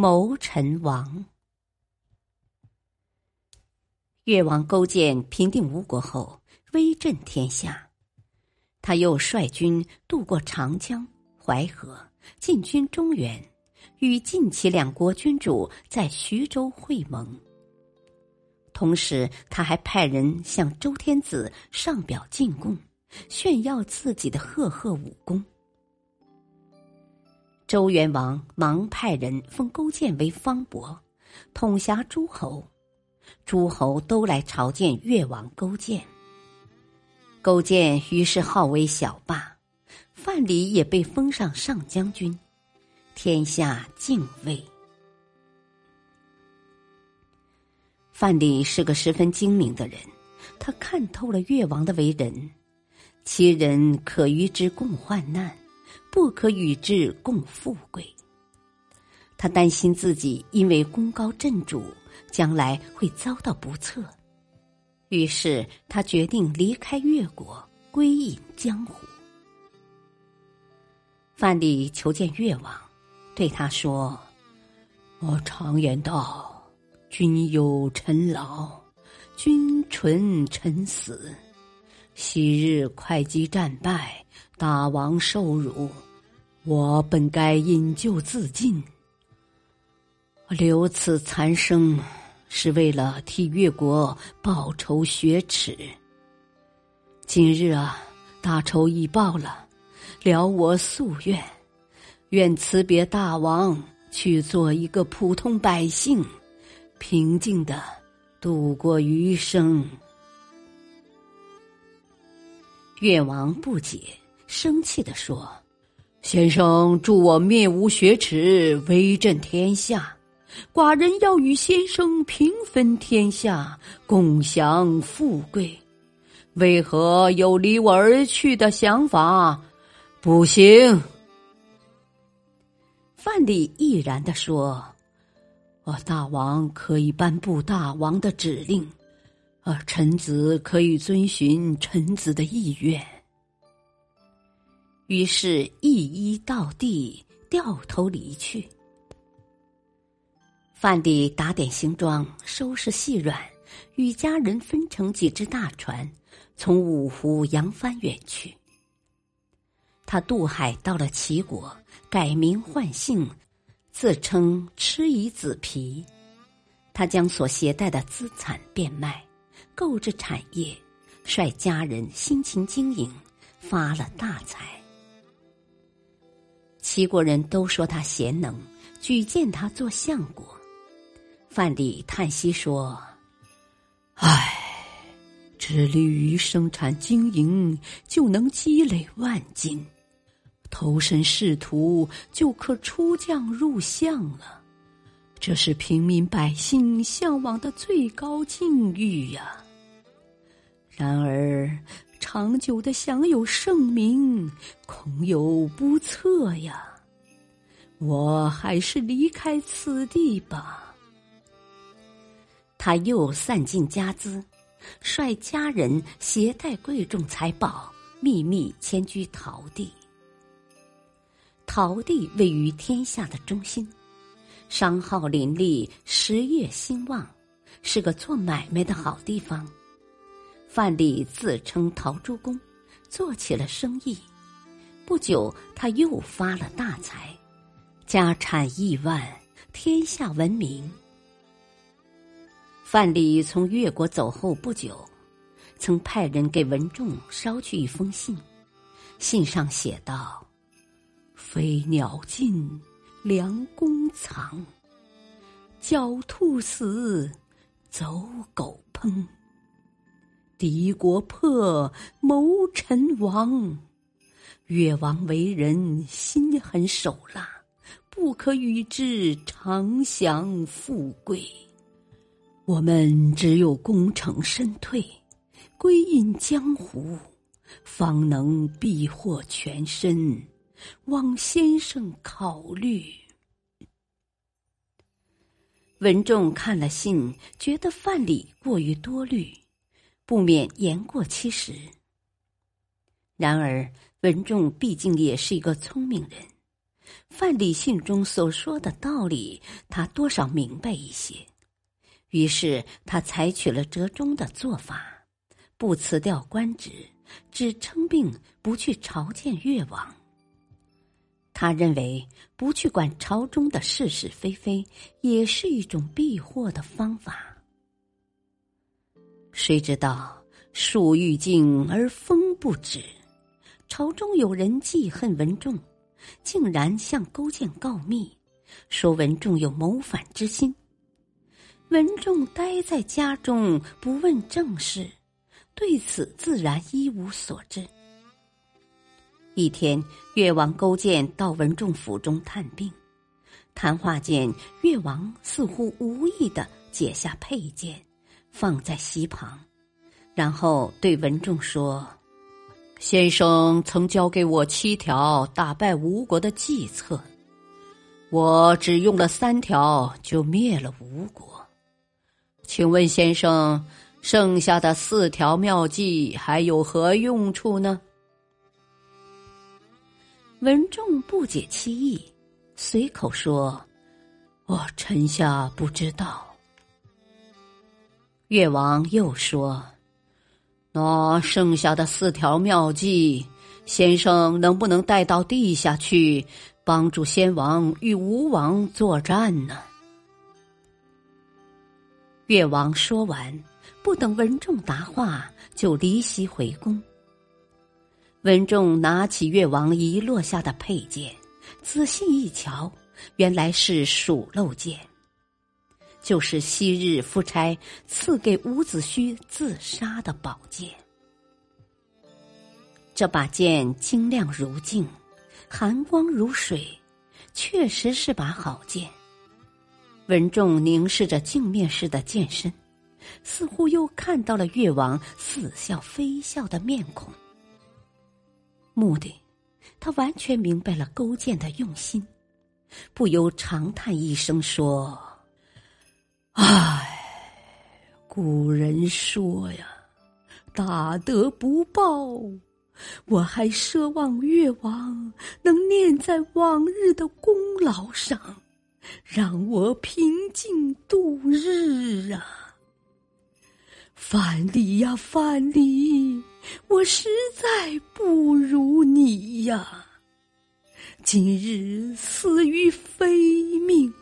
谋臣亡。越王勾践平定吴国后，威震天下。他又率军渡过长江、淮河，进军中原，与晋齐两国君主在徐州会盟。同时，他还派人向周天子上表进贡，炫耀自己的赫赫武功。周元王忙派人封勾践为方伯，统辖诸侯，诸侯都来朝见越王勾践。勾践于是号为小霸，范蠡也被封上上将军，天下敬畏。范蠡是个十分精明的人，他看透了越王的为人，其人可与之共患难。不可与之共富贵。他担心自己因为功高震主，将来会遭到不测，于是他决定离开越国，归隐江湖。范蠡求见越王，对他说：“我常言道，君有臣劳，君存臣死。昔日会稽战败。”大王受辱，我本该引咎自尽。留此残生，是为了替越国报仇雪耻。今日啊，大仇已报了，了我夙愿，愿辞别大王，去做一个普通百姓，平静的度过余生。越王不解。生气地说：“先生助我灭吴雪耻，威震天下，寡人要与先生平分天下，共享富贵，为何有离我而去的想法？不行。”范蠡毅然地说：“我大王可以颁布大王的指令，而臣子可以遵循臣子的意愿。”于是，一衣到地，掉头离去。范蠡打点行装，收拾细软，与家人分成几只大船，从五湖扬帆远去。他渡海到了齐国，改名换姓，自称蚩夷子皮。他将所携带的资产变卖，购置产业，率家人辛勤经营，发了大财。齐国人都说他贤能，举荐他做相国。范蠡叹息说：“唉，致力于生产经营，就能积累万金；投身仕途，就可出将入相了。这是平民百姓向往的最高境遇呀。然而……”长久的享有盛名，恐有不测呀！我还是离开此地吧。他又散尽家资，率家人携带贵重财宝，秘密迁居陶地。陶地位于天下的中心，商号林立，实业兴旺，是个做买卖的好地方。范蠡自称陶朱公，做起了生意。不久，他又发了大财，家产亿万，天下闻名。范蠡从越国走后不久，曾派人给文仲捎去一封信，信上写道：“飞鸟尽，良弓藏；狡兔死，走狗烹。”敌国破，谋臣亡。越王为人心狠手辣，不可与之长享富贵。我们只有功成身退，归隐江湖，方能避祸全身。望先生考虑。文仲看了信，觉得范蠡过于多虑，不免言过其实。然而文仲毕竟也是一个聪明人，范蠡信中所说的道理，他多少明白一些。于是他采取了折中的做法，不辞掉官职，只称病不去朝见越王。他认为不去管朝中的是是非非，也是一种避祸的方法。谁知道树欲静而风不止，朝中有人记恨文仲，竟然向勾践告密，说文仲有谋反之心。文仲待在家中不问政事，对此自然一无所知。一天，越王勾践到文仲府中探病，谈话间，越王似乎无意的解下佩剑，放在席旁，然后对文仲说：“先生曾教给我七条打败吴国的计策，我只用了三条就灭了吴国。”请问先生，剩下的四条妙计还有何用处呢？文仲不解其意，随口说：“我臣下不知道。”越王又说：“那剩下的四条妙计，先生能不能带到地下去，帮助先王与吴王作战呢？”越王说完，不等文仲答话，就离席回宫。文仲拿起越王遗落下的佩剑，仔细一瞧，原来是鼠漏剑，就是昔日夫差赐给伍子胥自杀的宝剑。这把剑晶亮如镜，寒光如水，确实是把好剑。文仲凝视着镜面似的剑身，似乎又看到了越王似笑非笑的面孔。目的，他完全明白了勾践的用心，不由长叹一声说：“唉，古人说呀，大德不报，我还奢望越王能念在往日的功劳上。”让我平静度日啊！范蠡呀，范蠡，我实在不如你呀！今日死于非命，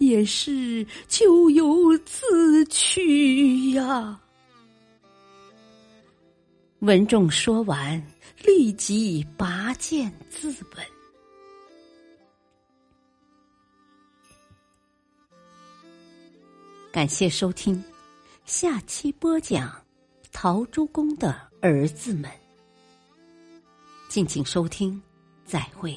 也是咎由自取呀！文仲说完，立即拔剑自刎。感谢收听，下期播讲陶朱公的儿子们。敬请收听，再会。